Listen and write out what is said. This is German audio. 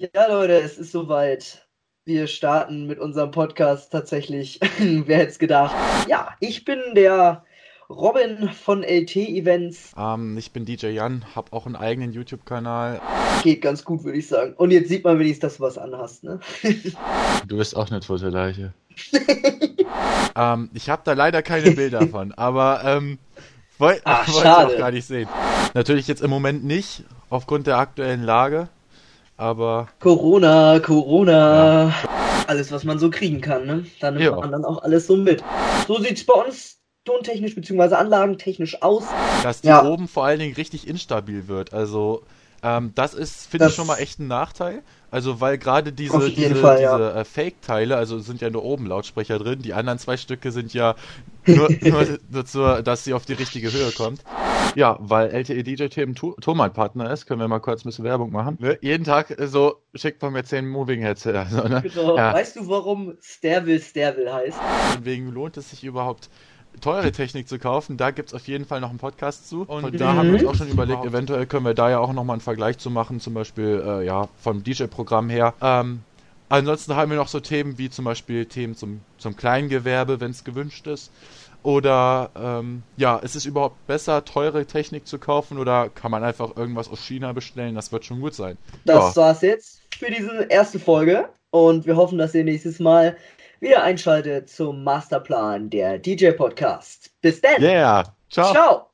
Ja, Leute, es ist soweit. Wir starten mit unserem Podcast tatsächlich. Wer hätte es gedacht? Ja, ich bin der Robin von LT Events. Ähm, ich bin DJ Jan, habe auch einen eigenen YouTube-Kanal. Geht ganz gut, würde ich sagen. Und jetzt sieht man wenigstens, dass du was anhast, ne? du bist auch eine tote Leiche. ähm, ich habe da leider keine Bilder von, aber ähm, wollte wollt ich auch gar nicht sehen. Natürlich jetzt im Moment nicht, aufgrund der aktuellen Lage, aber... Corona, Corona... Ja. Alles, was man so kriegen kann, ne? Dann nimmt ja. man dann auch alles so mit. So sieht's bei uns tontechnisch bzw. anlagentechnisch aus. Dass die ja. oben vor allen Dingen richtig instabil wird. Also ähm, das ist, finde ich, schon mal echt ein Nachteil. Also weil gerade diese, diese, Fall, diese ja. äh, Fake-Teile, also sind ja nur oben Lautsprecher drin, die anderen zwei Stücke sind ja nur, nur dazu, dass sie auf die richtige Höhe kommt. Ja, weil LTE DJ Themen Thomas Partner ist, können wir mal kurz ein bisschen Werbung machen. Ne? Jeden Tag so schickt man mir 10 Moving Headset. Also, ne? Genau. Ja. Weißt du, warum Sterville Sterville heißt? Deswegen lohnt es sich überhaupt teure Technik zu kaufen. Da gibt es auf jeden Fall noch einen Podcast zu. Und da haben wir uns auch schon überlegt, eventuell können wir da ja auch nochmal einen Vergleich zu machen, zum Beispiel äh, ja, vom DJ-Programm her. Ähm, ansonsten haben wir noch so Themen wie zum Beispiel Themen zum, zum Kleingewerbe, wenn es gewünscht ist. Oder ähm, ja, ist es überhaupt besser, teure Technik zu kaufen oder kann man einfach irgendwas aus China bestellen? Das wird schon gut sein. Das ja. war's jetzt für diese erste Folge und wir hoffen, dass ihr nächstes Mal wieder einschaltet zum Masterplan der DJ Podcast. Bis dann. Yeah. Ciao. Ciao.